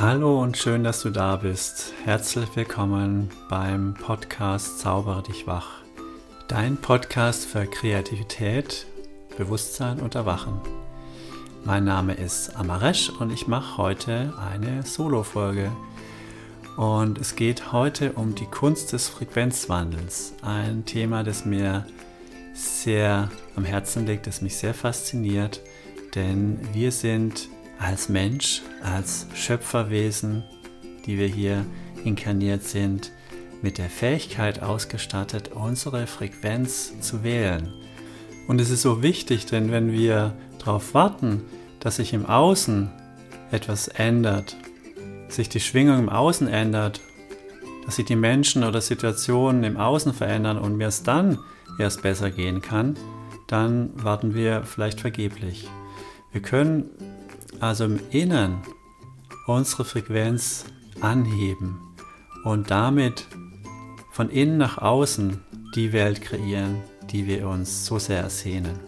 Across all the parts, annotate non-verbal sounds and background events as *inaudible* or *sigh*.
Hallo und schön, dass du da bist. Herzlich willkommen beim Podcast Zaubere dich wach. Dein Podcast für Kreativität, Bewusstsein und Erwachen. Mein Name ist Amaresh und ich mache heute eine Solo-Folge. Und es geht heute um die Kunst des Frequenzwandels. Ein Thema, das mir sehr am Herzen liegt, das mich sehr fasziniert. Denn wir sind als Mensch, als Schöpferwesen, die wir hier inkarniert sind, mit der Fähigkeit ausgestattet, unsere Frequenz zu wählen. Und es ist so wichtig, denn wenn wir darauf warten, dass sich im Außen etwas ändert, sich die Schwingung im Außen ändert, dass sich die Menschen oder Situationen im Außen verändern und mir es dann erst besser gehen kann, dann warten wir vielleicht vergeblich. Wir können also im Innern unsere Frequenz anheben und damit von innen nach außen die Welt kreieren, die wir uns so sehr ersehnen.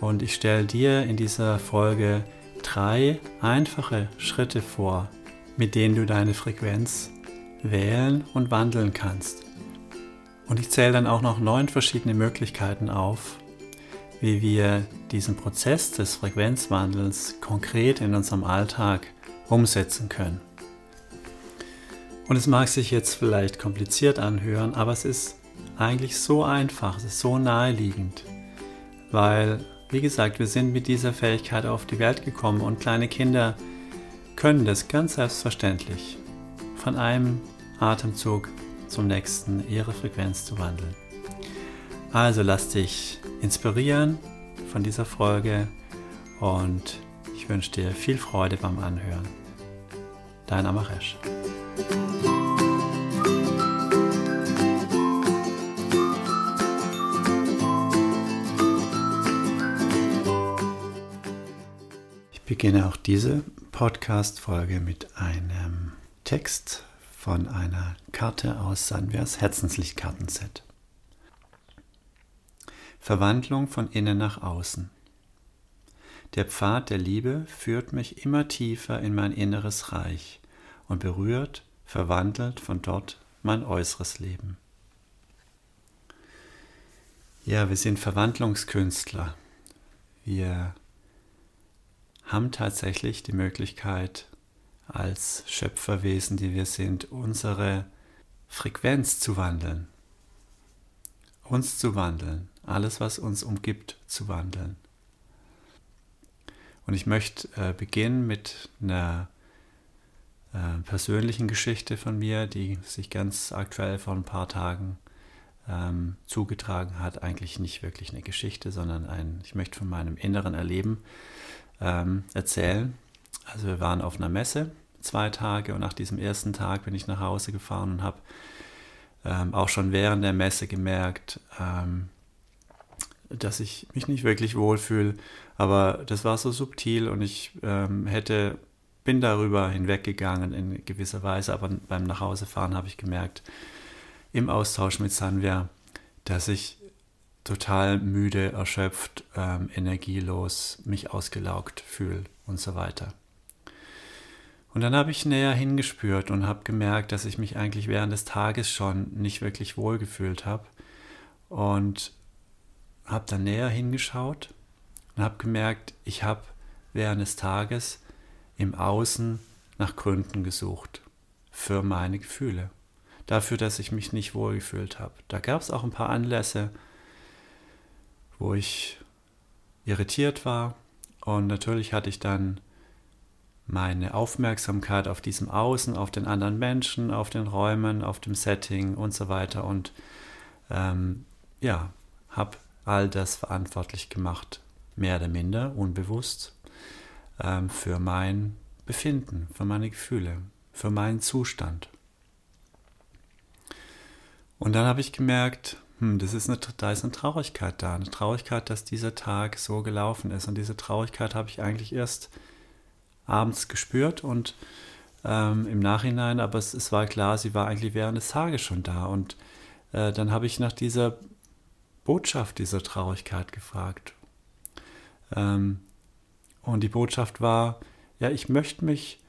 Und ich stelle dir in dieser Folge drei einfache Schritte vor, mit denen du deine Frequenz wählen und wandeln kannst. Und ich zähle dann auch noch neun verschiedene Möglichkeiten auf, wie wir diesen Prozess des Frequenzwandels konkret in unserem Alltag umsetzen können. Und es mag sich jetzt vielleicht kompliziert anhören, aber es ist eigentlich so einfach, es ist so naheliegend, weil, wie gesagt, wir sind mit dieser Fähigkeit auf die Welt gekommen und kleine Kinder können das ganz selbstverständlich von einem Atemzug zum nächsten ihre Frequenz zu wandeln. Also lass dich inspirieren von dieser Folge und ich wünsche dir viel Freude beim Anhören. Dein Amaresh. Ich beginne auch diese Podcast-Folge mit einem Text von einer Karte aus Sanvias Herzenslichtkartenset. Verwandlung von innen nach außen. Der Pfad der Liebe führt mich immer tiefer in mein inneres Reich und berührt, verwandelt von dort mein äußeres Leben. Ja, wir sind Verwandlungskünstler. Wir haben tatsächlich die Möglichkeit, als Schöpferwesen, die wir sind, unsere Frequenz zu wandeln. Uns zu wandeln alles, was uns umgibt, zu wandeln. Und ich möchte äh, beginnen mit einer äh, persönlichen Geschichte von mir, die sich ganz aktuell vor ein paar Tagen ähm, zugetragen hat. Eigentlich nicht wirklich eine Geschichte, sondern ein, ich möchte von meinem inneren Erleben ähm, erzählen. Also wir waren auf einer Messe zwei Tage und nach diesem ersten Tag bin ich nach Hause gefahren und habe ähm, auch schon während der Messe gemerkt, ähm, dass ich mich nicht wirklich wohlfühle, aber das war so subtil und ich ähm, hätte, bin darüber hinweggegangen in gewisser Weise, aber beim Nachhausefahren habe ich gemerkt, im Austausch mit Sanvia, dass ich total müde, erschöpft, ähm, energielos, mich ausgelaugt fühle und so weiter. Und dann habe ich näher hingespürt und habe gemerkt, dass ich mich eigentlich während des Tages schon nicht wirklich wohl gefühlt habe. Und habe dann näher hingeschaut und habe gemerkt, ich habe während des Tages im Außen nach Gründen gesucht für meine Gefühle. Dafür, dass ich mich nicht wohlgefühlt habe. Da gab es auch ein paar Anlässe, wo ich irritiert war. Und natürlich hatte ich dann meine Aufmerksamkeit auf diesem Außen, auf den anderen Menschen, auf den Räumen, auf dem Setting und so weiter. Und ähm, ja, habe all das verantwortlich gemacht, mehr oder minder unbewusst, ähm, für mein Befinden, für meine Gefühle, für meinen Zustand. Und dann habe ich gemerkt, hm, das ist eine, da ist eine Traurigkeit da, eine Traurigkeit, dass dieser Tag so gelaufen ist. Und diese Traurigkeit habe ich eigentlich erst abends gespürt und ähm, im Nachhinein, aber es, es, war klar, sie war eigentlich während des Tages schon da. Und äh, dann habe ich nach dieser Botschaft dieser Traurigkeit gefragt. Ähm, und die Botschaft war, ja, ich möchte mich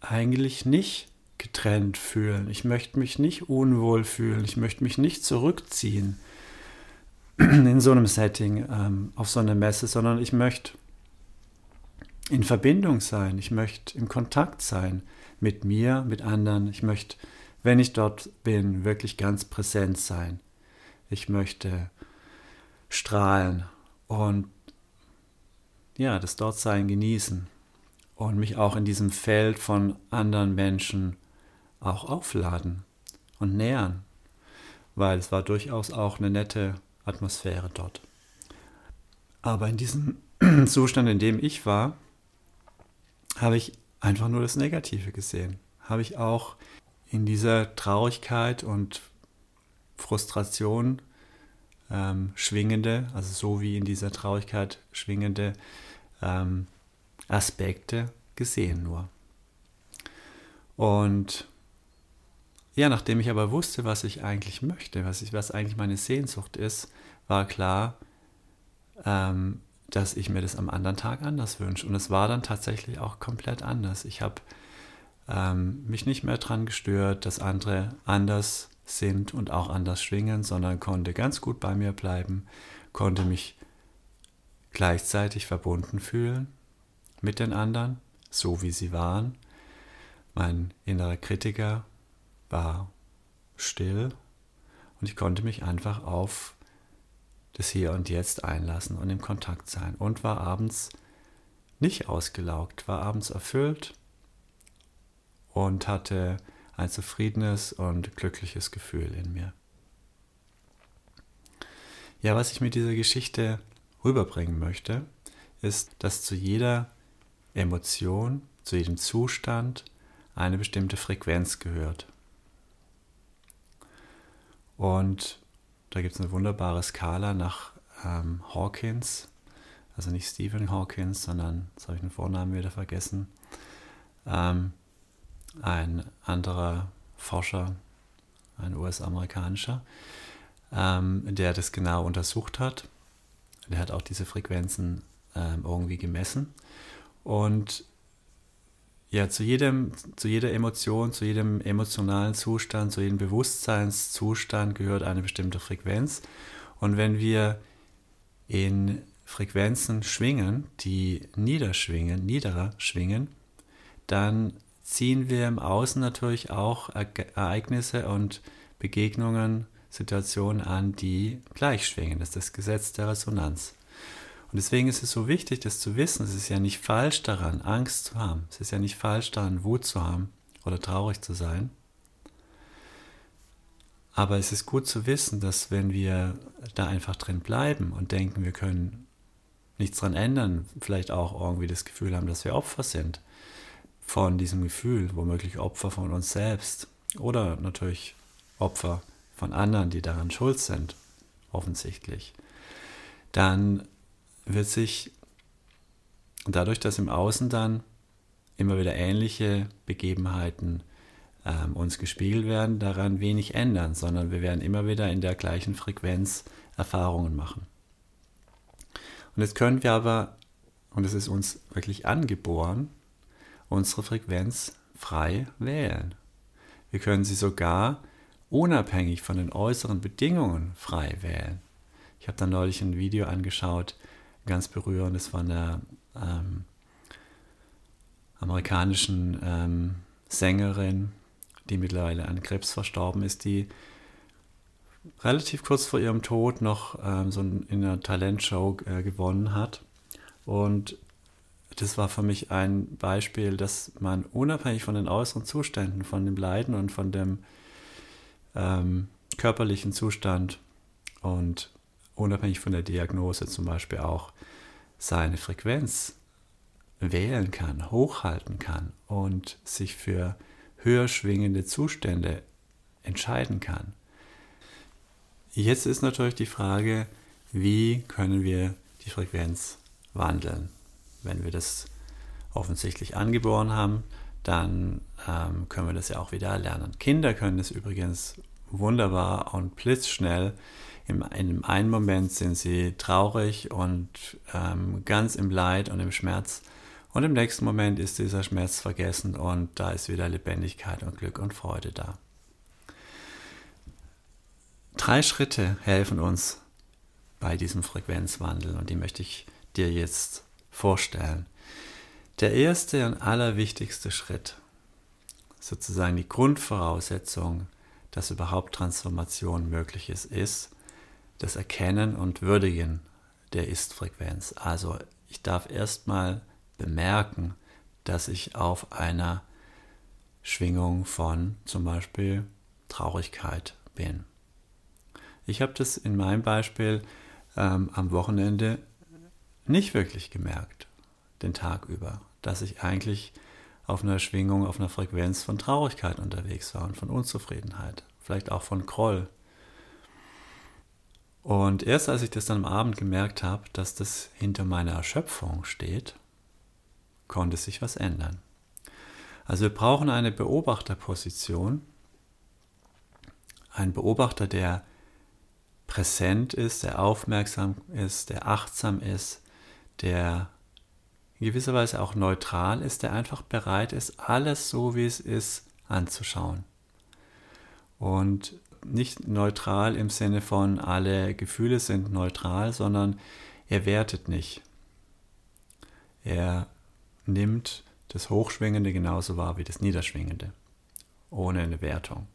eigentlich nicht getrennt fühlen. Ich möchte mich nicht unwohl fühlen. Ich möchte mich nicht zurückziehen in so einem Setting, ähm, auf so einer Messe, sondern ich möchte in Verbindung sein. Ich möchte im Kontakt sein mit mir, mit anderen. Ich möchte, wenn ich dort bin, wirklich ganz präsent sein. Ich möchte strahlen und ja, das Dortsein genießen und mich auch in diesem Feld von anderen Menschen auch aufladen und nähern, weil es war durchaus auch eine nette Atmosphäre dort. Aber in diesem *clears throat* Zustand, in dem ich war, habe ich einfach nur das Negative gesehen. Habe ich auch in dieser Traurigkeit und Frustration ähm, schwingende, also so wie in dieser Traurigkeit schwingende ähm, Aspekte gesehen nur. Und ja, nachdem ich aber wusste, was ich eigentlich möchte, was, ich, was eigentlich meine Sehnsucht ist, war klar, ähm, dass ich mir das am anderen Tag anders wünsche. Und es war dann tatsächlich auch komplett anders. Ich habe ähm, mich nicht mehr daran gestört, dass andere anders sind und auch anders schwingen, sondern konnte ganz gut bei mir bleiben, konnte mich gleichzeitig verbunden fühlen mit den anderen, so wie sie waren. Mein innerer Kritiker war still und ich konnte mich einfach auf das Hier und Jetzt einlassen und im Kontakt sein und war abends nicht ausgelaugt, war abends erfüllt und hatte ein zufriedenes und glückliches Gefühl in mir. Ja, was ich mit dieser Geschichte rüberbringen möchte, ist, dass zu jeder Emotion, zu jedem Zustand eine bestimmte Frequenz gehört. Und da gibt es eine wunderbare Skala nach ähm, Hawkins, also nicht Stephen Hawkins, sondern, jetzt habe ich den Vornamen wieder vergessen, ähm, ein anderer Forscher, ein US-amerikanischer, ähm, der das genau untersucht hat. Der hat auch diese Frequenzen ähm, irgendwie gemessen. Und ja, zu jedem, zu jeder Emotion, zu jedem emotionalen Zustand, zu jedem Bewusstseinszustand gehört eine bestimmte Frequenz. Und wenn wir in Frequenzen schwingen, die niederschwingen, niederer schwingen, dann ziehen wir im Außen natürlich auch Ereignisse und Begegnungen, Situationen an, die gleich schwingen. Das ist das Gesetz der Resonanz. Und deswegen ist es so wichtig, das zu wissen. Es ist ja nicht falsch daran, Angst zu haben. Es ist ja nicht falsch daran, Wut zu haben oder traurig zu sein. Aber es ist gut zu wissen, dass wenn wir da einfach drin bleiben und denken, wir können nichts dran ändern, vielleicht auch irgendwie das Gefühl haben, dass wir Opfer sind von diesem Gefühl, womöglich Opfer von uns selbst oder natürlich Opfer von anderen, die daran schuld sind, offensichtlich, dann wird sich dadurch, dass im Außen dann immer wieder ähnliche Begebenheiten ähm, uns gespiegelt werden, daran wenig ändern, sondern wir werden immer wieder in der gleichen Frequenz Erfahrungen machen. Und jetzt können wir aber, und es ist uns wirklich angeboren, unsere Frequenz frei wählen. Wir können sie sogar unabhängig von den äußeren Bedingungen frei wählen. Ich habe da neulich ein Video angeschaut, ganz berührend. Das war eine ähm, amerikanischen ähm, Sängerin, die mittlerweile an Krebs verstorben ist, die relativ kurz vor ihrem Tod noch ähm, so in einer Talentshow äh, gewonnen hat. Und das war für mich ein Beispiel, dass man unabhängig von den äußeren Zuständen, von dem Leiden und von dem ähm, körperlichen Zustand und unabhängig von der Diagnose zum Beispiel auch seine Frequenz wählen kann, hochhalten kann und sich für höher schwingende Zustände entscheiden kann. Jetzt ist natürlich die Frage, wie können wir die Frequenz wandeln? Wenn wir das offensichtlich angeboren haben, dann ähm, können wir das ja auch wieder erlernen. Kinder können es übrigens wunderbar und blitzschnell in einem einen Moment sind sie traurig und ähm, ganz im Leid und im Schmerz Und im nächsten Moment ist dieser Schmerz vergessen und da ist wieder Lebendigkeit und Glück und Freude da. Drei Schritte helfen uns bei diesem Frequenzwandel und die möchte ich dir jetzt vorstellen. Der erste und allerwichtigste Schritt, sozusagen die Grundvoraussetzung, dass überhaupt Transformation möglich ist, ist das Erkennen und Würdigen der Ist-Frequenz. Also ich darf erstmal bemerken, dass ich auf einer Schwingung von zum Beispiel Traurigkeit bin. Ich habe das in meinem Beispiel ähm, am Wochenende nicht wirklich gemerkt, den Tag über, dass ich eigentlich auf einer Schwingung, auf einer Frequenz von Traurigkeit unterwegs war und von Unzufriedenheit, vielleicht auch von Groll. Und erst als ich das dann am Abend gemerkt habe, dass das hinter meiner Erschöpfung steht, konnte sich was ändern. Also wir brauchen eine Beobachterposition, ein Beobachter, der präsent ist, der aufmerksam ist, der achtsam ist, der in gewisser Weise auch neutral ist, der einfach bereit ist, alles so wie es ist anzuschauen. Und nicht neutral im Sinne von alle Gefühle sind neutral, sondern er wertet nicht. Er nimmt das Hochschwingende genauso wahr wie das Niederschwingende, ohne eine Wertung.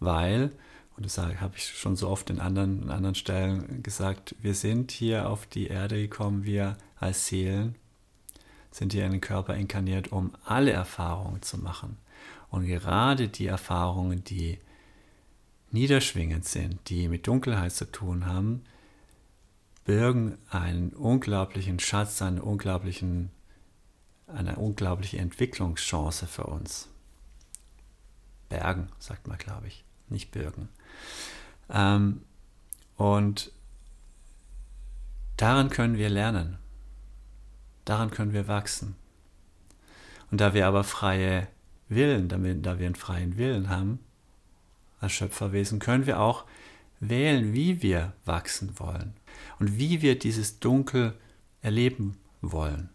Weil, und das habe ich schon so oft in anderen, in anderen Stellen gesagt, wir sind hier auf die Erde gekommen, wir als Seelen sind hier in den Körper inkarniert, um alle Erfahrungen zu machen. Und gerade die Erfahrungen, die niederschwingend sind, die mit Dunkelheit zu tun haben, birgen einen unglaublichen Schatz, einen unglaublichen eine unglaubliche Entwicklungschance für uns. Bergen, sagt man, glaube ich, nicht Birgen. Ähm, und daran können wir lernen. Daran können wir wachsen. Und da wir aber freie Willen, da wir, da wir einen freien Willen haben, als Schöpferwesen, können wir auch wählen, wie wir wachsen wollen und wie wir dieses Dunkel erleben wollen.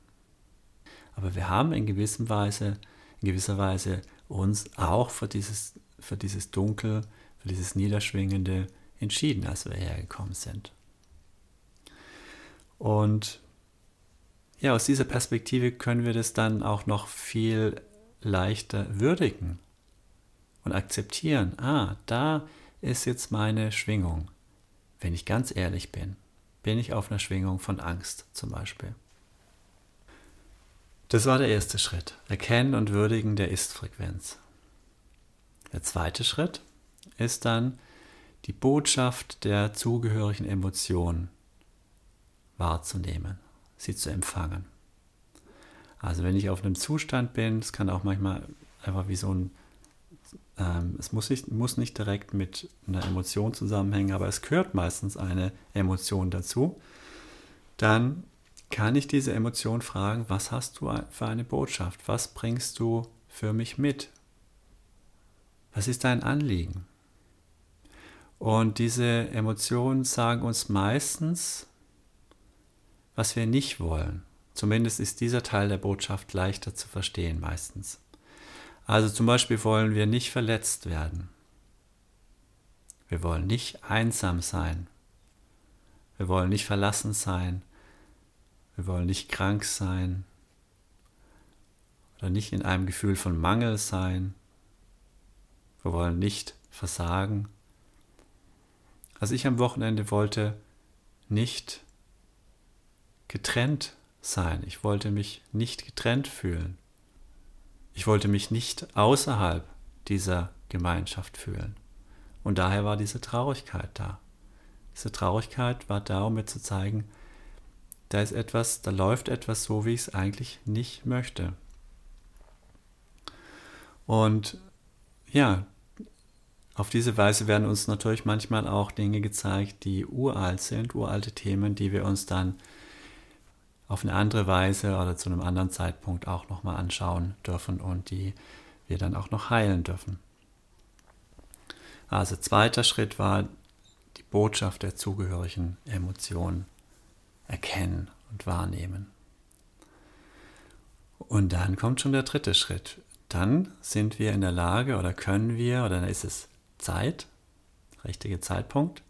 Aber wir haben in gewisser Weise, in gewisser Weise uns auch für dieses, für dieses Dunkel, für dieses Niederschwingende entschieden, als wir hergekommen sind. Und ja, aus dieser Perspektive können wir das dann auch noch viel leichter würdigen und akzeptieren. Ah, da ist jetzt meine Schwingung. Wenn ich ganz ehrlich bin, bin ich auf einer Schwingung von Angst zum Beispiel. Das war der erste Schritt. Erkennen und würdigen der Ist-Frequenz. Der zweite Schritt ist dann die Botschaft der zugehörigen Emotionen wahrzunehmen, sie zu empfangen. Also wenn ich auf einem Zustand bin, es kann auch manchmal einfach wie so ein, ähm, es muss nicht, muss nicht direkt mit einer Emotion zusammenhängen, aber es gehört meistens eine Emotion dazu, dann kann ich diese Emotion fragen, was hast du für eine Botschaft? Was bringst du für mich mit? Was ist dein Anliegen? Und diese Emotionen sagen uns meistens, was wir nicht wollen. Zumindest ist dieser Teil der Botschaft leichter zu verstehen meistens. Also zum Beispiel wollen wir nicht verletzt werden. Wir wollen nicht einsam sein. Wir wollen nicht verlassen sein. Wir wollen nicht krank sein oder nicht in einem Gefühl von Mangel sein. Wir wollen nicht versagen. Also ich am Wochenende wollte nicht getrennt sein. Ich wollte mich nicht getrennt fühlen. Ich wollte mich nicht außerhalb dieser Gemeinschaft fühlen. Und daher war diese Traurigkeit da. Diese Traurigkeit war da, um mir zu zeigen, da ist etwas, da läuft etwas so, wie ich es eigentlich nicht möchte. Und ja, auf diese Weise werden uns natürlich manchmal auch Dinge gezeigt, die uralt sind, uralte Themen, die wir uns dann auf eine andere Weise oder zu einem anderen Zeitpunkt auch nochmal anschauen dürfen und die wir dann auch noch heilen dürfen. Also zweiter Schritt war die Botschaft der zugehörigen Emotionen erkennen und wahrnehmen. Und dann kommt schon der dritte Schritt. Dann sind wir in der Lage oder können wir, oder dann ist es Zeit, richtige Zeitpunkt,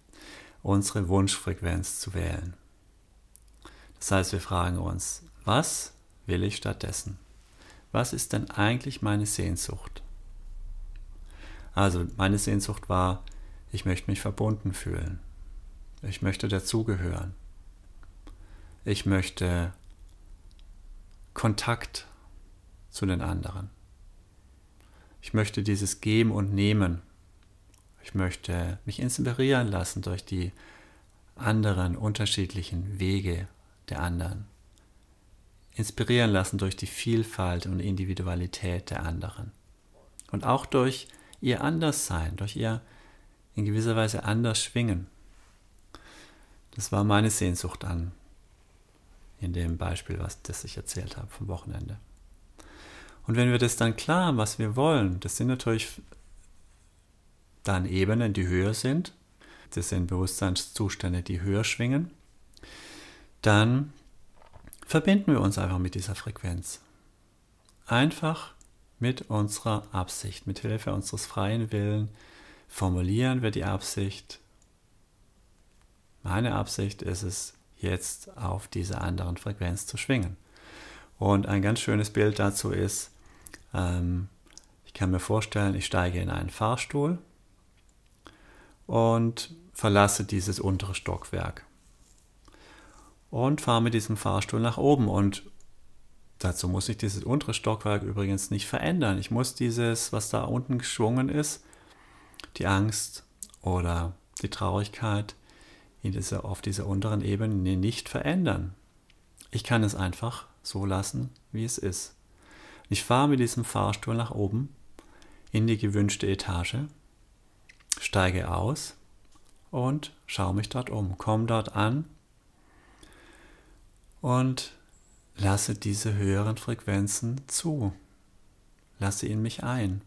unsere Wunschfrequenz zu wählen. Das heißt, wir fragen uns, was will ich stattdessen? Was ist denn eigentlich meine Sehnsucht? Also meine Sehnsucht war, ich möchte mich verbunden fühlen. Ich möchte dazugehören. Ich möchte Kontakt zu den anderen. Ich möchte dieses Geben und Nehmen. Ich möchte mich inspirieren lassen durch die anderen unterschiedlichen Wege der anderen. Inspirieren lassen durch die Vielfalt und Individualität der anderen. Und auch durch ihr Anderssein, durch ihr in gewisser Weise anders schwingen. Das war meine Sehnsucht an, in dem Beispiel, was das ich erzählt habe vom Wochenende. Und wenn wir das dann klar haben, was wir wollen, das sind natürlich dann Ebenen, die höher sind, das sind Bewusstseinszustände, die höher schwingen, dann verbinden wir uns einfach mit dieser Frequenz. Einfach mit unserer Absicht, mit Hilfe unseres freien Willens formulieren wir die Absicht. Meine Absicht ist es, jetzt auf dieser anderen Frequenz zu schwingen. Und ein ganz schönes Bild dazu ist, ähm, ich kann mir vorstellen, ich steige in einen Fahrstuhl und verlasse dieses untere Stockwerk und fahre mit diesem Fahrstuhl nach oben. Und dazu muss ich dieses untere Stockwerk übrigens nicht verändern. Ich muss dieses, was da unten geschwungen ist, die Angst oder die Traurigkeit dieser, auf dieser unteren Ebene nicht verändern. Ich kann es einfach so lassen, wie es ist. Ich fahre mit diesem Fahrstuhl nach oben in die gewünschte Etage, steige aus und schaue mich dort um, komme dort an und lasse diese höheren Frequenzen zu, lasse in mich ein.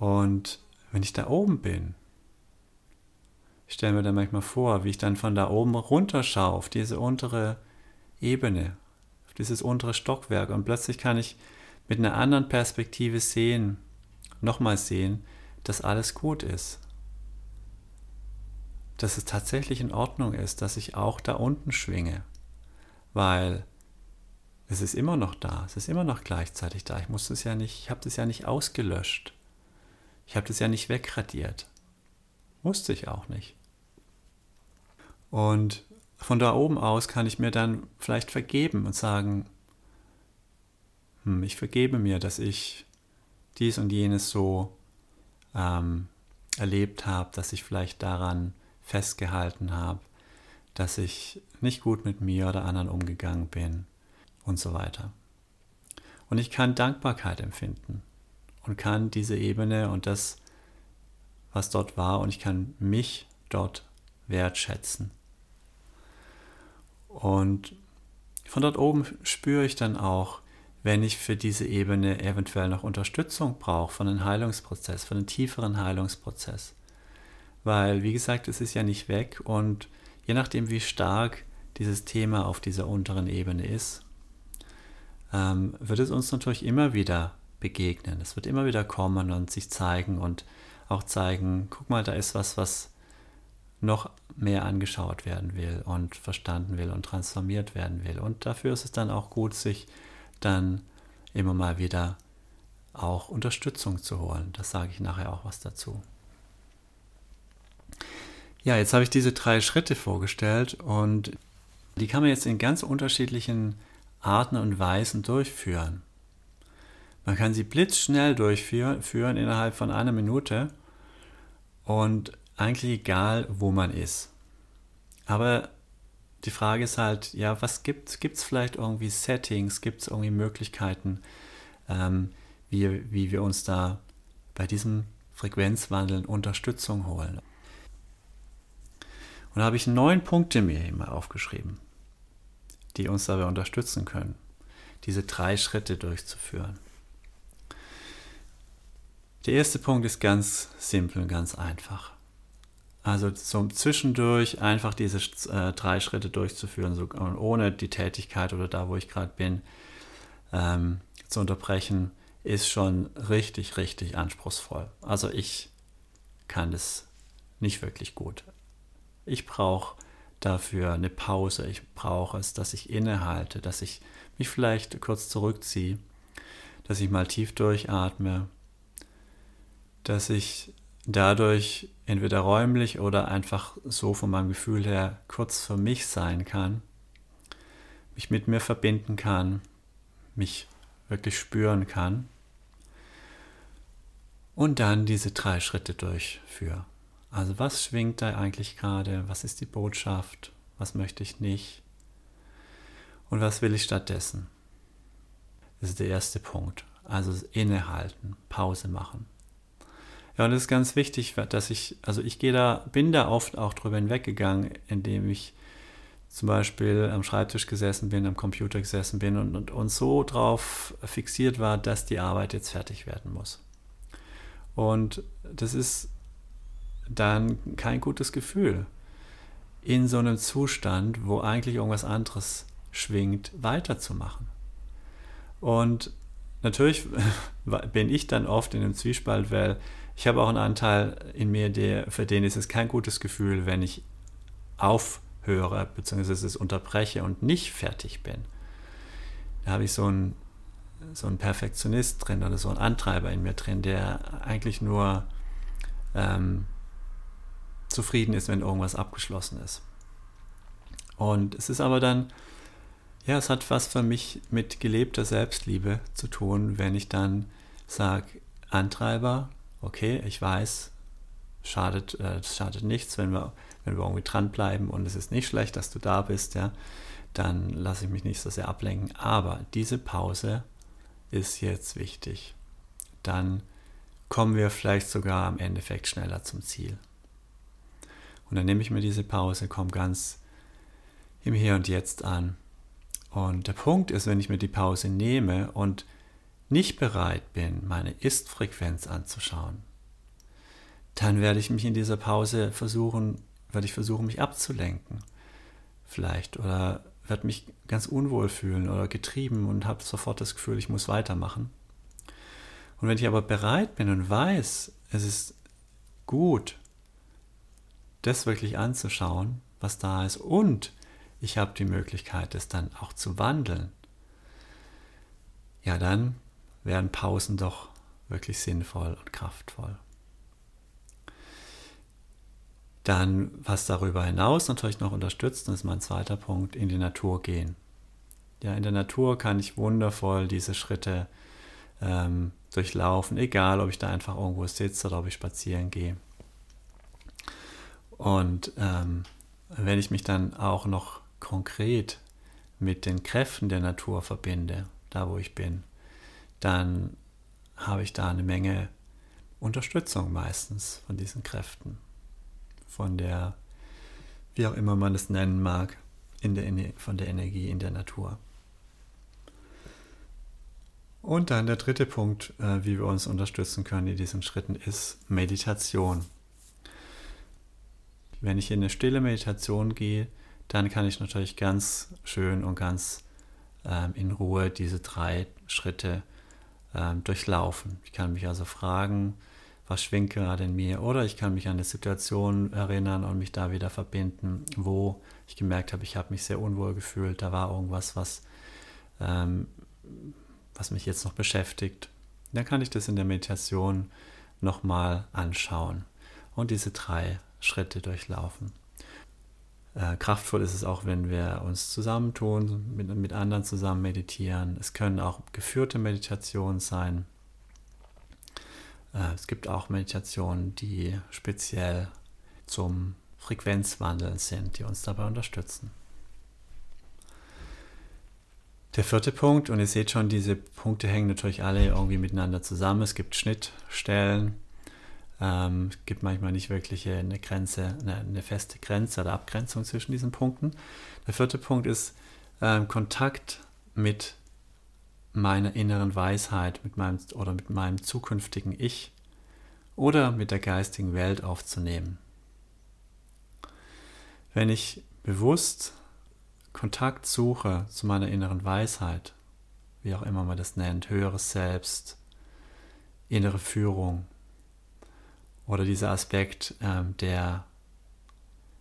Und wenn ich da oben bin, ich stelle mir dann manchmal vor, wie ich dann von da oben runterschaue auf diese untere Ebene, auf dieses untere Stockwerk und plötzlich kann ich mit einer anderen Perspektive sehen, nochmal sehen, dass alles gut ist. Dass es tatsächlich in Ordnung ist, dass ich auch da unten schwinge. Weil es ist immer noch da, es ist immer noch gleichzeitig da. Ich muss es ja nicht, ich habe das ja nicht ausgelöscht. Ich habe das ja nicht wegradiert. Musste ich auch nicht. Und von da oben aus kann ich mir dann vielleicht vergeben und sagen, hm, ich vergebe mir, dass ich dies und jenes so ähm, erlebt habe, dass ich vielleicht daran festgehalten habe, dass ich nicht gut mit mir oder anderen umgegangen bin und so weiter. Und ich kann Dankbarkeit empfinden und kann diese Ebene und das, was dort war, und ich kann mich dort wertschätzen. Und von dort oben spüre ich dann auch, wenn ich für diese Ebene eventuell noch Unterstützung brauche von einem Heilungsprozess, von einem tieferen Heilungsprozess. Weil, wie gesagt, es ist ja nicht weg und je nachdem, wie stark dieses Thema auf dieser unteren Ebene ist, ähm, wird es uns natürlich immer wieder begegnen. Es wird immer wieder kommen und sich zeigen und auch zeigen, guck mal, da ist was, was noch mehr angeschaut werden will und verstanden will und transformiert werden will. Und dafür ist es dann auch gut, sich dann immer mal wieder auch Unterstützung zu holen. Das sage ich nachher auch was dazu. Ja, jetzt habe ich diese drei Schritte vorgestellt und die kann man jetzt in ganz unterschiedlichen Arten und Weisen durchführen. Man kann sie blitzschnell durchführen innerhalb von einer Minute und eigentlich egal, wo man ist. Aber die Frage ist halt, ja, was gibt es vielleicht irgendwie Settings, gibt es irgendwie Möglichkeiten, ähm, wie, wie wir uns da bei diesem Frequenzwandeln Unterstützung holen. Und da habe ich neun Punkte mir mal aufgeschrieben, die uns dabei unterstützen können, diese drei Schritte durchzuführen. Der erste Punkt ist ganz simpel und ganz einfach. Also so zwischendurch einfach diese äh, drei Schritte durchzuführen, so, ohne die Tätigkeit oder da, wo ich gerade bin, ähm, zu unterbrechen, ist schon richtig, richtig anspruchsvoll. Also ich kann das nicht wirklich gut. Ich brauche dafür eine Pause. Ich brauche es, dass ich innehalte, dass ich mich vielleicht kurz zurückziehe, dass ich mal tief durchatme, dass ich dadurch entweder räumlich oder einfach so von meinem Gefühl her kurz für mich sein kann, mich mit mir verbinden kann, mich wirklich spüren kann und dann diese drei Schritte durchführe. Also was schwingt da eigentlich gerade? Was ist die Botschaft? Was möchte ich nicht? Und was will ich stattdessen? Das ist der erste Punkt. Also innehalten, Pause machen. Ja, und es ist ganz wichtig, dass ich, also ich gehe da, bin da oft auch drüber hinweggegangen, indem ich zum Beispiel am Schreibtisch gesessen bin, am Computer gesessen bin und, und, und so drauf fixiert war, dass die Arbeit jetzt fertig werden muss. Und das ist dann kein gutes Gefühl, in so einem Zustand, wo eigentlich irgendwas anderes schwingt, weiterzumachen. Und natürlich *laughs* bin ich dann oft in einem Zwiespalt, weil ich habe auch einen Anteil in mir, der, für den ist es kein gutes Gefühl, wenn ich aufhöre bzw. es unterbreche und nicht fertig bin. Da habe ich so einen, so einen Perfektionist drin oder so einen Antreiber in mir drin, der eigentlich nur ähm, zufrieden ist, wenn irgendwas abgeschlossen ist. Und es ist aber dann, ja, es hat was für mich mit gelebter Selbstliebe zu tun, wenn ich dann sage, Antreiber, okay, ich weiß, schadet, äh, schadet nichts, wenn wir, wenn wir irgendwie dranbleiben und es ist nicht schlecht, dass du da bist, ja, dann lasse ich mich nicht so sehr ablenken. Aber diese Pause ist jetzt wichtig. Dann kommen wir vielleicht sogar am Endeffekt schneller zum Ziel. Und dann nehme ich mir diese Pause, komme ganz im Hier und Jetzt an. Und der Punkt ist, wenn ich mir die Pause nehme und nicht bereit bin, meine Ist-Frequenz anzuschauen, dann werde ich mich in dieser Pause versuchen, werde ich versuchen, mich abzulenken. Vielleicht oder werde mich ganz unwohl fühlen oder getrieben und habe sofort das Gefühl, ich muss weitermachen. Und wenn ich aber bereit bin und weiß, es ist gut, das wirklich anzuschauen, was da ist. Und ich habe die Möglichkeit, es dann auch zu wandeln. Ja, dann werden Pausen doch wirklich sinnvoll und kraftvoll. Dann, was darüber hinaus natürlich noch unterstützt, das ist mein zweiter Punkt, in die Natur gehen. Ja, in der Natur kann ich wundervoll diese Schritte ähm, durchlaufen, egal ob ich da einfach irgendwo sitze oder ob ich spazieren gehe. Und ähm, wenn ich mich dann auch noch konkret mit den Kräften der Natur verbinde, da wo ich bin, dann habe ich da eine Menge Unterstützung meistens von diesen Kräften, von der, wie auch immer man es nennen mag, in der, von der Energie in der Natur. Und dann der dritte Punkt, äh, wie wir uns unterstützen können in diesen Schritten, ist Meditation. Wenn ich in eine stille Meditation gehe, dann kann ich natürlich ganz schön und ganz ähm, in Ruhe diese drei Schritte ähm, durchlaufen. Ich kann mich also fragen, was schwingt gerade in mir oder ich kann mich an eine Situation erinnern und mich da wieder verbinden, wo ich gemerkt habe, ich habe mich sehr unwohl gefühlt, da war irgendwas, was, ähm, was mich jetzt noch beschäftigt. Dann kann ich das in der Meditation nochmal anschauen und diese drei Schritte durchlaufen. Äh, kraftvoll ist es auch, wenn wir uns zusammentun, mit, mit anderen zusammen meditieren. Es können auch geführte Meditationen sein. Äh, es gibt auch Meditationen, die speziell zum Frequenzwandeln sind, die uns dabei unterstützen. Der vierte Punkt, und ihr seht schon, diese Punkte hängen natürlich alle irgendwie miteinander zusammen. Es gibt Schnittstellen, ähm, es gibt manchmal nicht wirklich eine Grenze, eine, eine, feste Grenze oder Abgrenzung zwischen diesen Punkten. Der vierte Punkt ist ähm, Kontakt mit meiner inneren Weisheit, mit meinem oder mit meinem zukünftigen Ich oder mit der geistigen Welt aufzunehmen. Wenn ich bewusst Kontakt suche zu meiner inneren Weisheit, wie auch immer man das nennt, höheres Selbst, innere Führung oder dieser Aspekt, ähm, der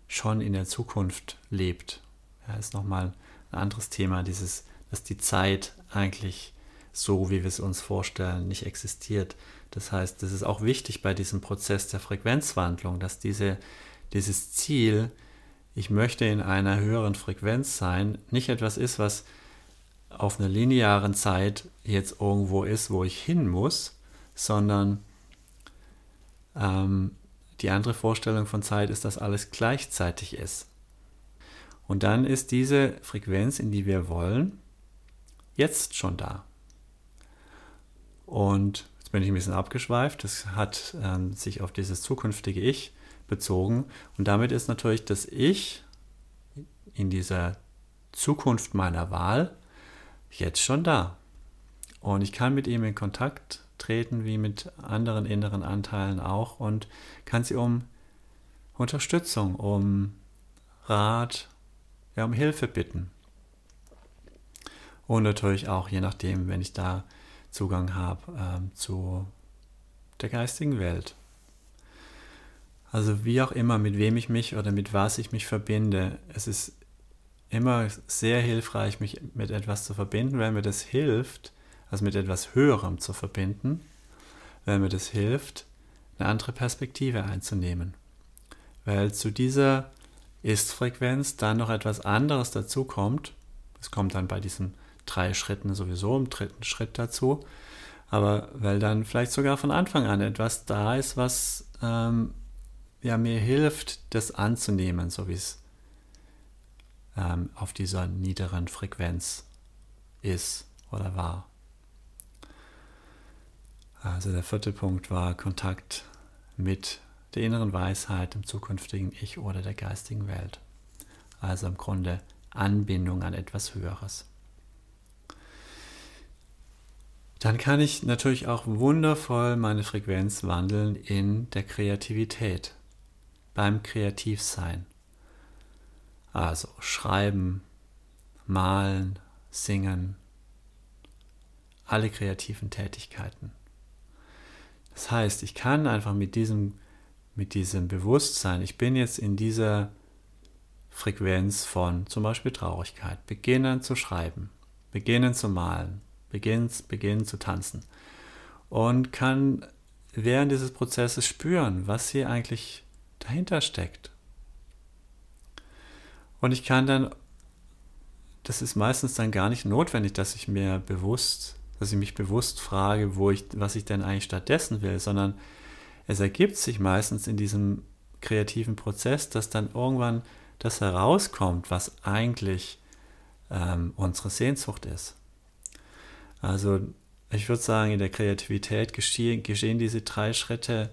schon in der Zukunft lebt, ja, ist nochmal ein anderes Thema, dieses, dass die Zeit eigentlich so, wie wir es uns vorstellen, nicht existiert. Das heißt, es ist auch wichtig bei diesem Prozess der Frequenzwandlung, dass diese, dieses Ziel, ich möchte in einer höheren Frequenz sein, nicht etwas ist, was auf einer linearen Zeit jetzt irgendwo ist, wo ich hin muss, sondern ähm, die andere Vorstellung von Zeit ist, dass alles gleichzeitig ist. Und dann ist diese Frequenz, in die wir wollen, jetzt schon da. Und jetzt bin ich ein bisschen abgeschweift. Das hat ähm, sich auf dieses zukünftige Ich bezogen. Und damit ist natürlich das Ich in dieser Zukunft meiner Wahl jetzt schon da. Und ich kann mit ihm in Kontakt treten, wie mit anderen inneren Anteilen auch, und kann sie um Unterstützung, um Rat, ja, um Hilfe bitten. Und natürlich auch, je nachdem, wenn ich da Zugang habe äh, zu der geistigen Welt. Also wie auch immer, mit wem ich mich oder mit was ich mich verbinde, es ist immer sehr hilfreich, mich mit etwas zu verbinden, weil mir das hilft, also mit etwas Höherem zu verbinden, weil mir das hilft, eine andere Perspektive einzunehmen. Weil zu dieser Ist-Frequenz dann noch etwas anderes dazu kommt. Es kommt dann bei diesen drei Schritten sowieso im dritten Schritt dazu. Aber weil dann vielleicht sogar von Anfang an etwas da ist, was ähm, ja, mir hilft, das anzunehmen, so wie es ähm, auf dieser niederen Frequenz ist oder war. Also der vierte Punkt war Kontakt mit der inneren Weisheit, dem zukünftigen Ich oder der geistigen Welt. Also im Grunde Anbindung an etwas Höheres. Dann kann ich natürlich auch wundervoll meine Frequenz wandeln in der Kreativität, beim Kreativsein. Also schreiben, malen, singen, alle kreativen Tätigkeiten. Das heißt, ich kann einfach mit diesem, mit diesem Bewusstsein, ich bin jetzt in dieser Frequenz von zum Beispiel Traurigkeit, beginnen zu schreiben, beginnen zu malen, beginnen, beginnen zu tanzen und kann während dieses Prozesses spüren, was hier eigentlich dahinter steckt. Und ich kann dann, das ist meistens dann gar nicht notwendig, dass ich mir bewusst, dass ich mich bewusst frage, wo ich, was ich denn eigentlich stattdessen will, sondern es ergibt sich meistens in diesem kreativen Prozess, dass dann irgendwann das herauskommt, was eigentlich ähm, unsere Sehnsucht ist. Also ich würde sagen, in der Kreativität geschehen, geschehen diese drei Schritte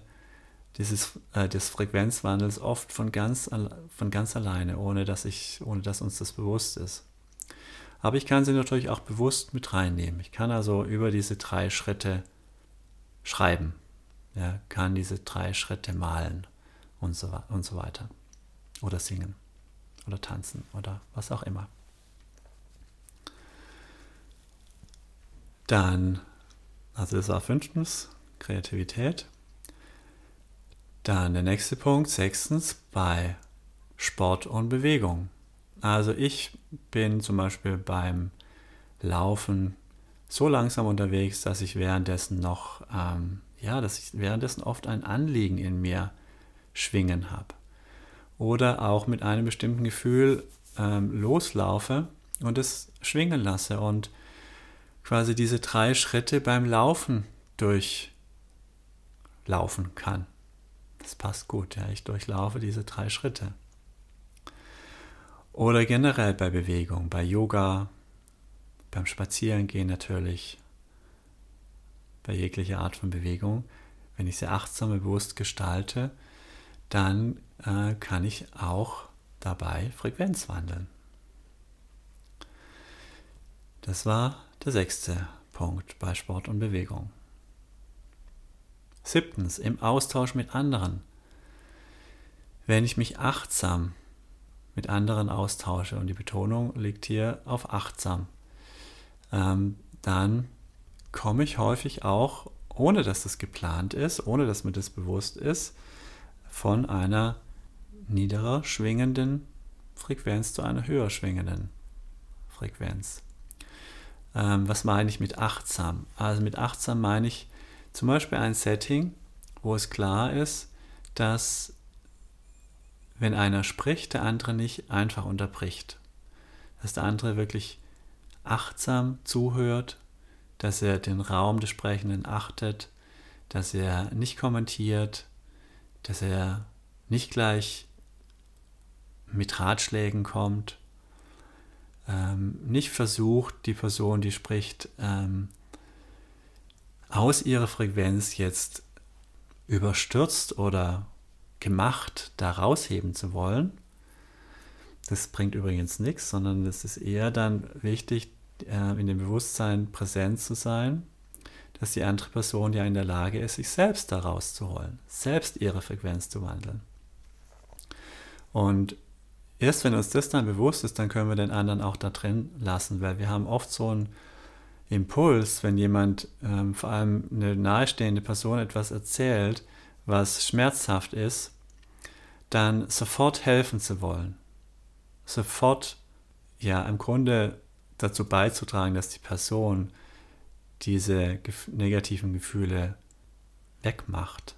dieses, äh, des Frequenzwandels oft von ganz, von ganz alleine, ohne dass, ich, ohne dass uns das bewusst ist. Aber ich kann sie natürlich auch bewusst mit reinnehmen. Ich kann also über diese drei Schritte schreiben, ja, kann diese drei Schritte malen und so, und so weiter. Oder singen oder tanzen oder was auch immer. Dann, also das war fünftens, Kreativität. Dann der nächste Punkt, sechstens, bei Sport und Bewegung. Also ich bin zum Beispiel beim Laufen so langsam unterwegs, dass ich währenddessen noch, ähm, ja, dass ich währenddessen oft ein Anliegen in mir schwingen habe. Oder auch mit einem bestimmten Gefühl ähm, loslaufe und es schwingen lasse und quasi diese drei Schritte beim Laufen durchlaufen kann. Das passt gut, ja. Ich durchlaufe diese drei Schritte. Oder generell bei Bewegung, bei Yoga, beim Spazierengehen natürlich, bei jeglicher Art von Bewegung. Wenn ich sie achtsam und bewusst gestalte, dann äh, kann ich auch dabei Frequenz wandeln. Das war der sechste Punkt bei Sport und Bewegung. Siebtens, im Austausch mit anderen. Wenn ich mich achtsam mit anderen austausche, und die Betonung liegt hier auf achtsam, ähm, dann komme ich häufig auch, ohne dass das geplant ist, ohne dass mir das bewusst ist, von einer niederer schwingenden Frequenz zu einer höher schwingenden Frequenz. Ähm, was meine ich mit achtsam? Also mit achtsam meine ich zum Beispiel ein Setting, wo es klar ist, dass wenn einer spricht, der andere nicht einfach unterbricht. Dass der andere wirklich achtsam zuhört, dass er den Raum des Sprechenden achtet, dass er nicht kommentiert, dass er nicht gleich mit Ratschlägen kommt, ähm, nicht versucht, die Person, die spricht, ähm, aus ihrer Frequenz jetzt überstürzt oder gemacht da rausheben zu wollen. Das bringt übrigens nichts, sondern es ist eher dann wichtig, äh, in dem Bewusstsein präsent zu sein, dass die andere Person ja in der Lage ist, sich selbst da rauszuholen, selbst ihre Frequenz zu wandeln. Und erst wenn uns das dann bewusst ist, dann können wir den anderen auch da drin lassen, weil wir haben oft so einen Impuls, wenn jemand, ähm, vor allem eine nahestehende Person, etwas erzählt, was schmerzhaft ist, dann sofort helfen zu wollen. Sofort, ja, im Grunde dazu beizutragen, dass die Person diese negativen Gefühle wegmacht.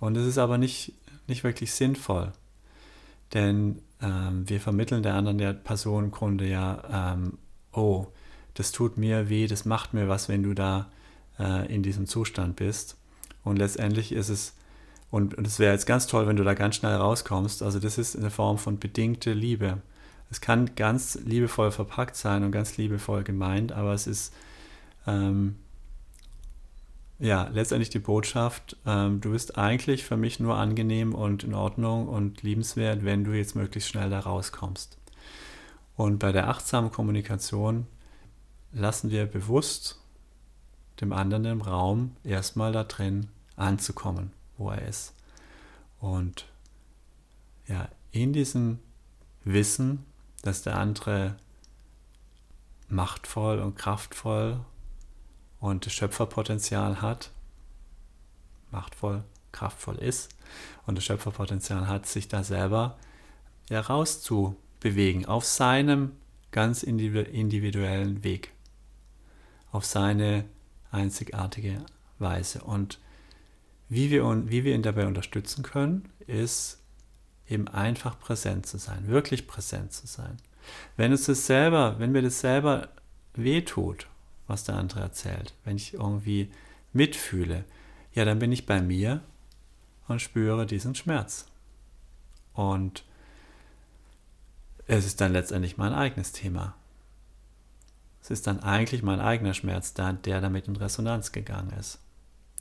Und es ist aber nicht, nicht wirklich sinnvoll, denn ähm, wir vermitteln der anderen der Person im Grunde ja, ähm, oh, das tut mir weh, das macht mir was, wenn du da äh, in diesem Zustand bist. Und letztendlich ist es, und, es wäre jetzt ganz toll, wenn du da ganz schnell rauskommst. Also das ist eine Form von bedingte Liebe. Es kann ganz liebevoll verpackt sein und ganz liebevoll gemeint, aber es ist ähm, ja letztendlich die Botschaft, ähm, du bist eigentlich für mich nur angenehm und in Ordnung und liebenswert, wenn du jetzt möglichst schnell da rauskommst. Und bei der achtsamen Kommunikation lassen wir bewusst dem anderen im Raum erstmal da drin anzukommen, wo er ist. Und ja, in diesem Wissen, dass der andere machtvoll und kraftvoll und das Schöpferpotenzial hat, machtvoll, kraftvoll ist und das Schöpferpotenzial hat, sich da selber herauszubewegen auf seinem ganz individuellen Weg, auf seine einzigartige Weise. Und wie wir, wie wir ihn dabei unterstützen können, ist eben einfach präsent zu sein, wirklich präsent zu sein. Wenn es das selber, wenn mir das selber wehtut, was der andere erzählt, wenn ich irgendwie mitfühle, ja, dann bin ich bei mir und spüre diesen Schmerz. Und es ist dann letztendlich mein eigenes Thema. Es ist dann eigentlich mein eigener Schmerz, der damit in Resonanz gegangen ist.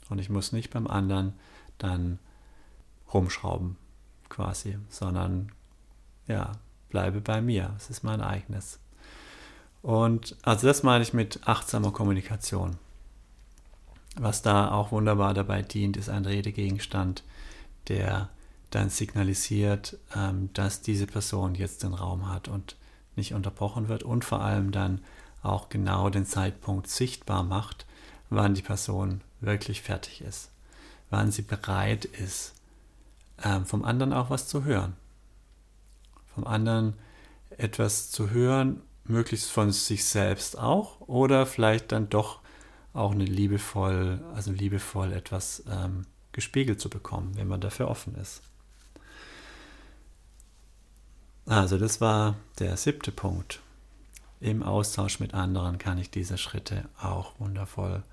Und ich muss nicht beim anderen dann rumschrauben, quasi, sondern ja, bleibe bei mir. Es ist mein eigenes. Und also das meine ich mit achtsamer Kommunikation. Was da auch wunderbar dabei dient, ist ein Redegegenstand, der dann signalisiert, ähm, dass diese Person jetzt den Raum hat und nicht unterbrochen wird und vor allem dann auch genau den Zeitpunkt sichtbar macht, wann die Person wirklich fertig ist, wann sie bereit ist, ähm, vom anderen auch was zu hören. Vom anderen etwas zu hören, möglichst von sich selbst auch oder vielleicht dann doch auch eine liebevoll, also liebevoll etwas ähm, gespiegelt zu bekommen, wenn man dafür offen ist. Also das war der siebte Punkt im Austausch mit anderen kann ich diese Schritte auch wundervoll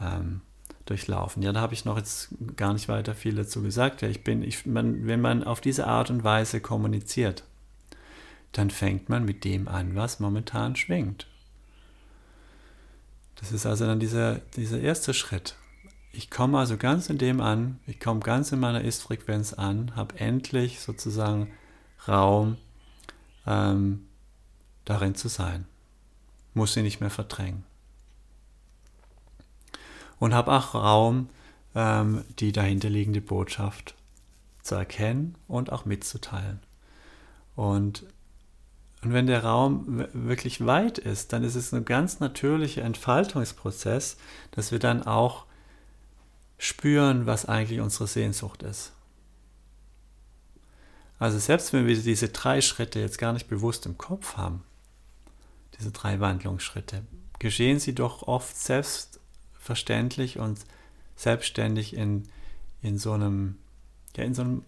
ähm, durchlaufen. Ja, da habe ich noch jetzt gar nicht weiter viel dazu gesagt. Ja, ich bin, ich, man, wenn man auf diese Art und Weise kommuniziert, dann fängt man mit dem an, was momentan schwingt. Das ist also dann dieser, dieser erste Schritt. Ich komme also ganz in dem an, ich komme ganz in meiner Ist-Frequenz an, habe endlich sozusagen Raum, ähm, darin zu sein. Muss sie nicht mehr verdrängen. Und habe auch Raum, ähm, die dahinterliegende Botschaft zu erkennen und auch mitzuteilen. Und, und wenn der Raum wirklich weit ist, dann ist es ein ganz natürlicher Entfaltungsprozess, dass wir dann auch spüren, was eigentlich unsere Sehnsucht ist. Also selbst wenn wir diese drei Schritte jetzt gar nicht bewusst im Kopf haben, diese drei Wandlungsschritte, geschehen sie doch oft selbstverständlich und selbstständig in, in, so einem, ja, in so einem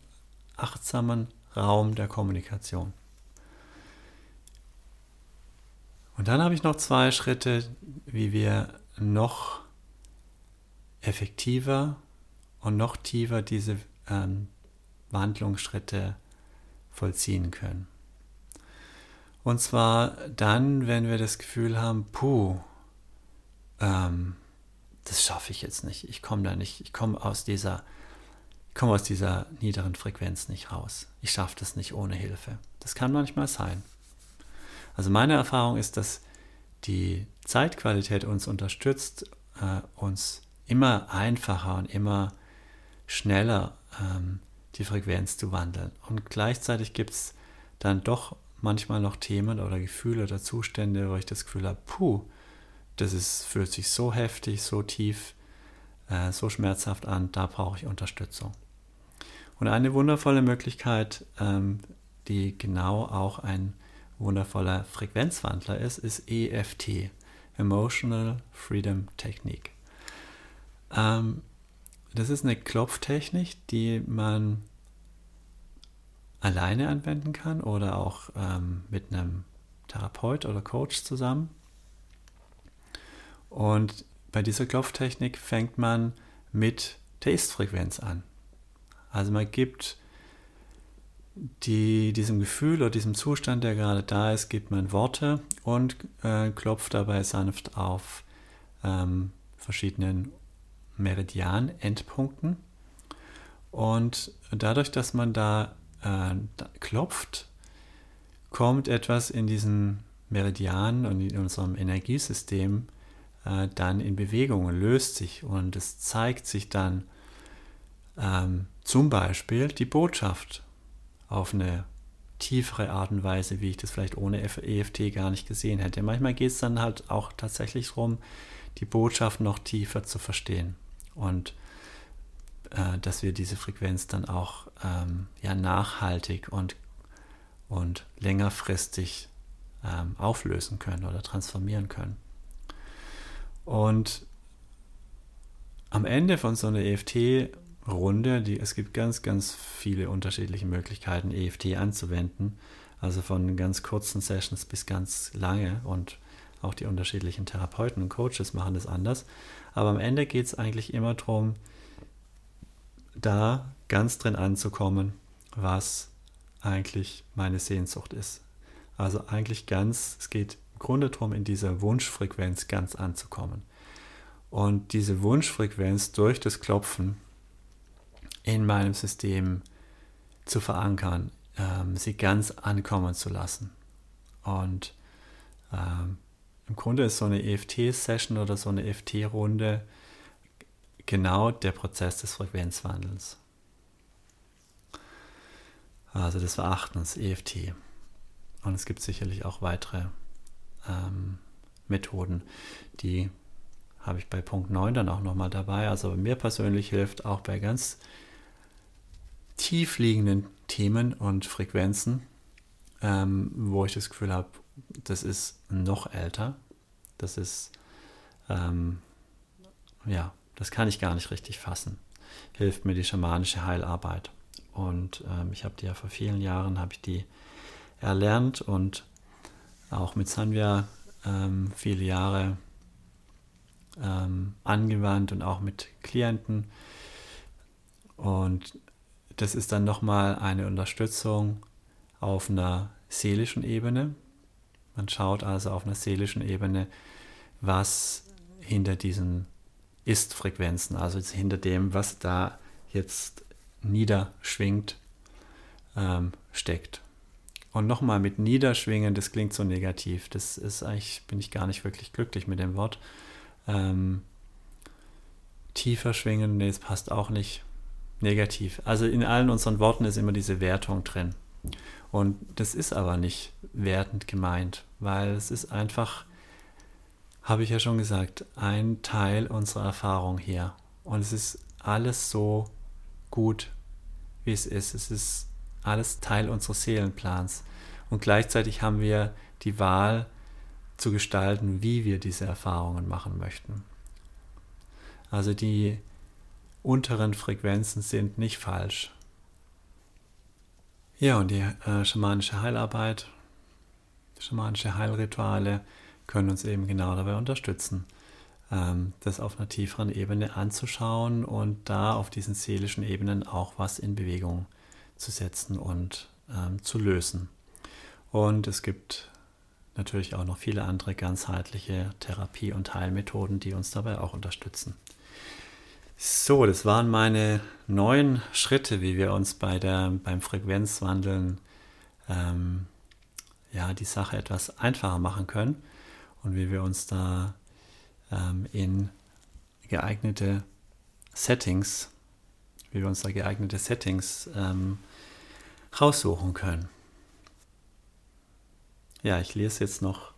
achtsamen Raum der Kommunikation. Und dann habe ich noch zwei Schritte, wie wir noch effektiver und noch tiefer diese ähm, Wandlungsschritte vollziehen können. Und zwar dann, wenn wir das Gefühl haben, puh, ähm, das schaffe ich jetzt nicht. Ich komme da nicht, ich komme aus dieser, komme aus dieser niederen Frequenz nicht raus. Ich schaffe das nicht ohne Hilfe. Das kann manchmal sein. Also meine Erfahrung ist, dass die Zeitqualität uns unterstützt, äh, uns immer einfacher und immer schneller ähm, die Frequenz zu wandeln. Und gleichzeitig gibt es dann doch manchmal noch Themen oder Gefühle oder Zustände, wo ich das Gefühl habe, puh, das ist, fühlt sich so heftig, so tief, äh, so schmerzhaft an, da brauche ich Unterstützung. Und eine wundervolle Möglichkeit, ähm, die genau auch ein wundervoller Frequenzwandler ist, ist EFT, Emotional Freedom Technique. Ähm, das ist eine Klopftechnik, die man alleine anwenden kann oder auch ähm, mit einem Therapeut oder Coach zusammen. Und bei dieser Klopftechnik fängt man mit Taste-Frequenz an. Also man gibt die, diesem Gefühl oder diesem Zustand, der gerade da ist, gibt man Worte und äh, klopft dabei sanft auf ähm, verschiedenen Meridian-Endpunkten. Und dadurch, dass man da äh, klopft, kommt etwas in diesen Meridian und in unserem Energiesystem äh, dann in Bewegung und löst sich und es zeigt sich dann ähm, zum Beispiel die Botschaft auf eine tiefere Art und Weise, wie ich das vielleicht ohne EFT gar nicht gesehen hätte. Manchmal geht es dann halt auch tatsächlich darum, die Botschaft noch tiefer zu verstehen und äh, dass wir diese Frequenz dann auch ähm, ja, nachhaltig und, und längerfristig ähm, auflösen können oder transformieren können. Und am Ende von so einer EFT-Runde, es gibt ganz, ganz viele unterschiedliche Möglichkeiten, EFT anzuwenden. Also von ganz kurzen Sessions bis ganz lange und auch die unterschiedlichen Therapeuten und Coaches machen das anders. Aber am Ende geht es eigentlich immer darum, da ganz drin anzukommen, was eigentlich meine Sehnsucht ist. Also eigentlich ganz, es geht im Grunde darum, in dieser Wunschfrequenz ganz anzukommen. Und diese Wunschfrequenz durch das Klopfen in meinem System zu verankern, ähm, sie ganz ankommen zu lassen. Und ähm, im Grunde ist so eine EFT-Session oder so eine EFT-Runde genau der Prozess des Frequenzwandels. Also des Verachtens, EFT. Und es gibt sicherlich auch weitere ähm, Methoden, die habe ich bei Punkt 9 dann auch nochmal dabei. Also mir persönlich hilft auch bei ganz tief liegenden Themen und Frequenzen, ähm, wo ich das Gefühl habe, das ist noch älter. Das ist, ähm, ja, das kann ich gar nicht richtig fassen. Hilft mir die schamanische Heilarbeit. Und ähm, ich habe die ja vor vielen Jahren, habe ich die erlernt und auch mit Sanvia ähm, viele Jahre ähm, angewandt und auch mit Klienten. Und das ist dann nochmal eine Unterstützung auf einer seelischen Ebene. Man schaut also auf einer seelischen Ebene, was hinter diesen Ist-Frequenzen, also hinter dem, was da jetzt niederschwingt, ähm, steckt. Und nochmal mit Niederschwingen, das klingt so negativ. Das ist eigentlich, bin ich gar nicht wirklich glücklich mit dem Wort. Ähm, tiefer schwingen, nee, das passt auch nicht. Negativ. Also in allen unseren Worten ist immer diese Wertung drin. Und das ist aber nicht wertend gemeint, weil es ist einfach, habe ich ja schon gesagt, ein Teil unserer Erfahrung hier. Und es ist alles so gut, wie es ist. Es ist alles Teil unseres Seelenplans. Und gleichzeitig haben wir die Wahl zu gestalten, wie wir diese Erfahrungen machen möchten. Also die unteren Frequenzen sind nicht falsch. Ja, und die äh, schamanische Heilarbeit, schamanische Heilrituale können uns eben genau dabei unterstützen, ähm, das auf einer tieferen Ebene anzuschauen und da auf diesen seelischen Ebenen auch was in Bewegung zu setzen und ähm, zu lösen. Und es gibt natürlich auch noch viele andere ganzheitliche Therapie- und Heilmethoden, die uns dabei auch unterstützen. So, das waren meine neun Schritte, wie wir uns bei der, beim Frequenzwandeln ähm, ja, die Sache etwas einfacher machen können und wie wir uns da ähm, in geeignete Settings, wie wir uns da geeignete Settings ähm, raussuchen können. Ja, ich lese jetzt noch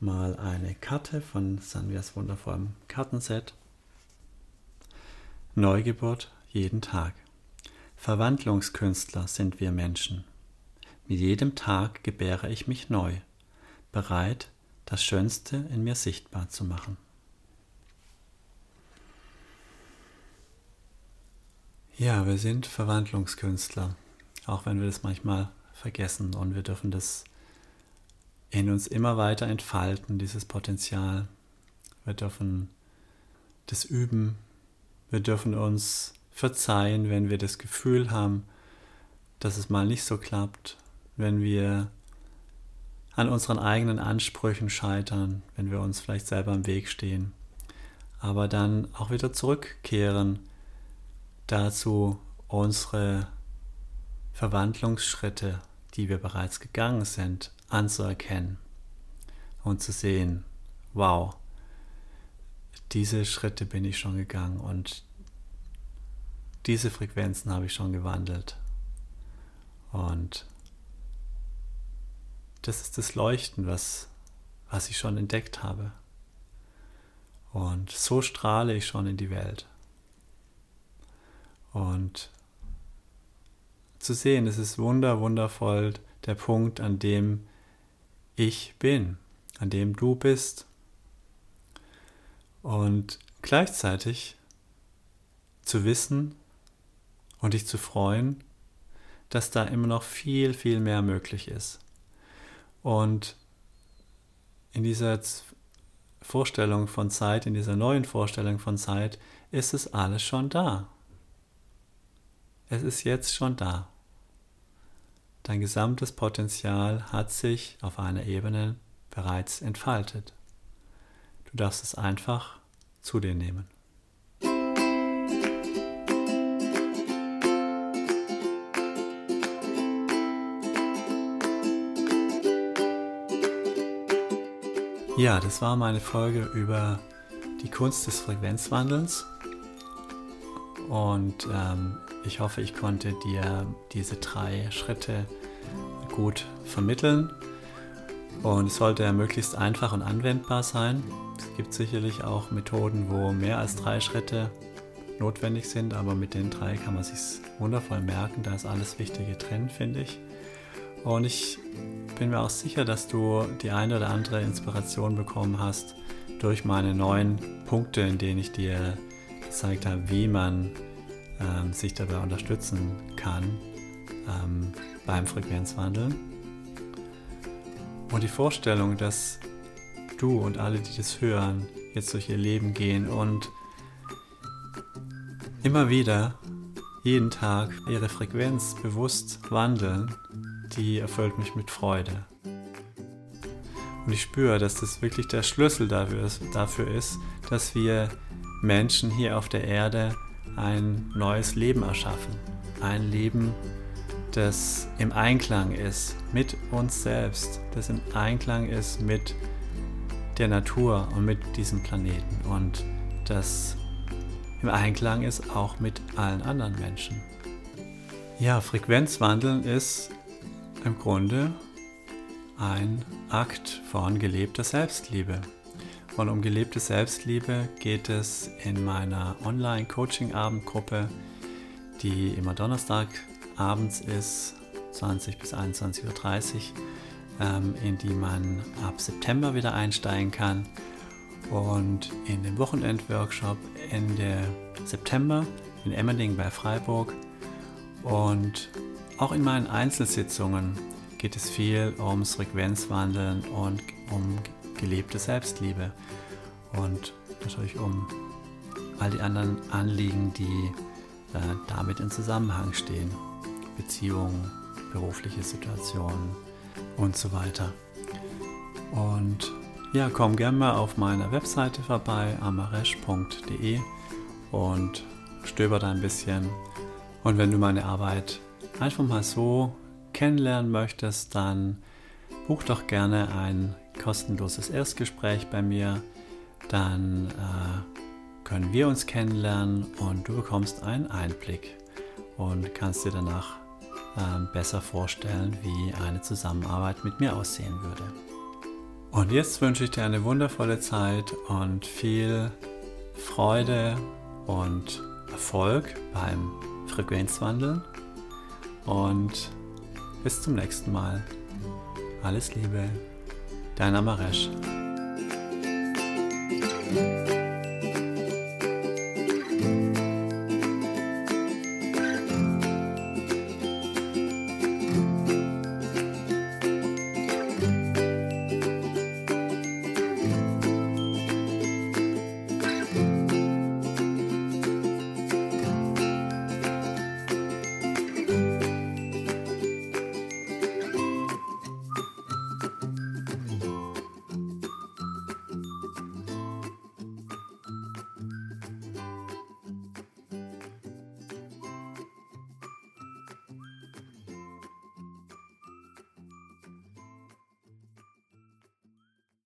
mal eine Karte von Sanvias wundervollem Kartenset. Neugeburt jeden Tag. Verwandlungskünstler sind wir Menschen. Mit jedem Tag gebäre ich mich neu, bereit, das Schönste in mir sichtbar zu machen. Ja, wir sind Verwandlungskünstler, auch wenn wir das manchmal vergessen und wir dürfen das in uns immer weiter entfalten, dieses Potenzial. Wir dürfen das üben, wir dürfen uns verzeihen, wenn wir das Gefühl haben, dass es mal nicht so klappt, wenn wir an unseren eigenen Ansprüchen scheitern, wenn wir uns vielleicht selber im Weg stehen, aber dann auch wieder zurückkehren dazu, unsere Verwandlungsschritte, die wir bereits gegangen sind, anzuerkennen und zu sehen, wow, diese Schritte bin ich schon gegangen und diese Frequenzen habe ich schon gewandelt. Und das ist das Leuchten, was, was ich schon entdeckt habe. Und so strahle ich schon in die Welt. Und zu sehen, es ist wunder, wundervoll der Punkt, an dem ich bin, an dem du bist. Und gleichzeitig zu wissen und dich zu freuen, dass da immer noch viel, viel mehr möglich ist. Und in dieser Vorstellung von Zeit, in dieser neuen Vorstellung von Zeit, ist es alles schon da. Es ist jetzt schon da. Dein gesamtes Potenzial hat sich auf einer Ebene bereits entfaltet. Du darfst es einfach zu dir nehmen. Ja, das war meine Folge über die Kunst des Frequenzwandelns. Und ähm, ich hoffe, ich konnte dir diese drei Schritte gut vermitteln. Und es sollte möglichst einfach und anwendbar sein. Es gibt sicherlich auch Methoden, wo mehr als drei Schritte notwendig sind, aber mit den drei kann man sich wundervoll merken. Da ist alles Wichtige drin, finde ich. Und ich bin mir auch sicher, dass du die eine oder andere Inspiration bekommen hast durch meine neuen Punkte, in denen ich dir gezeigt habe, wie man ähm, sich dabei unterstützen kann ähm, beim Frequenzwandeln. Und die Vorstellung, dass du und alle, die das hören, jetzt durch ihr Leben gehen und immer wieder jeden Tag ihre Frequenz bewusst wandeln, die erfüllt mich mit Freude. Und ich spüre, dass das wirklich der Schlüssel dafür ist, dafür ist, dass wir Menschen hier auf der Erde ein neues Leben erschaffen. Ein Leben, das im Einklang ist mit uns selbst, das im Einklang ist mit der Natur und mit diesem Planeten und das im Einklang ist auch mit allen anderen Menschen. Ja, Frequenzwandeln ist im Grunde ein Akt von gelebter Selbstliebe. Und um gelebte Selbstliebe geht es in meiner Online-Coaching-Abendgruppe, die immer Donnerstag abends ist, 20 bis 21.30 Uhr, ähm, in die man ab September wieder einsteigen kann. Und in dem Wochenendworkshop Ende September in Emmending bei Freiburg. Und auch in meinen Einzelsitzungen geht es viel ums Frequenzwandeln und um gelebte Selbstliebe. Und natürlich um all die anderen Anliegen, die äh, damit in Zusammenhang stehen. Beziehungen, berufliche Situationen und so weiter. Und ja, komm gerne mal auf meiner Webseite vorbei, amaresh.de und stöber da ein bisschen. Und wenn du meine Arbeit einfach mal so kennenlernen möchtest, dann buch doch gerne ein kostenloses Erstgespräch bei mir. Dann äh, können wir uns kennenlernen und du bekommst einen Einblick und kannst dir danach äh, besser vorstellen, wie eine Zusammenarbeit mit mir aussehen würde. Und jetzt wünsche ich dir eine wundervolle Zeit und viel Freude und Erfolg beim Frequenzwandeln und bis zum nächsten Mal. Alles Liebe, dein Amaresh.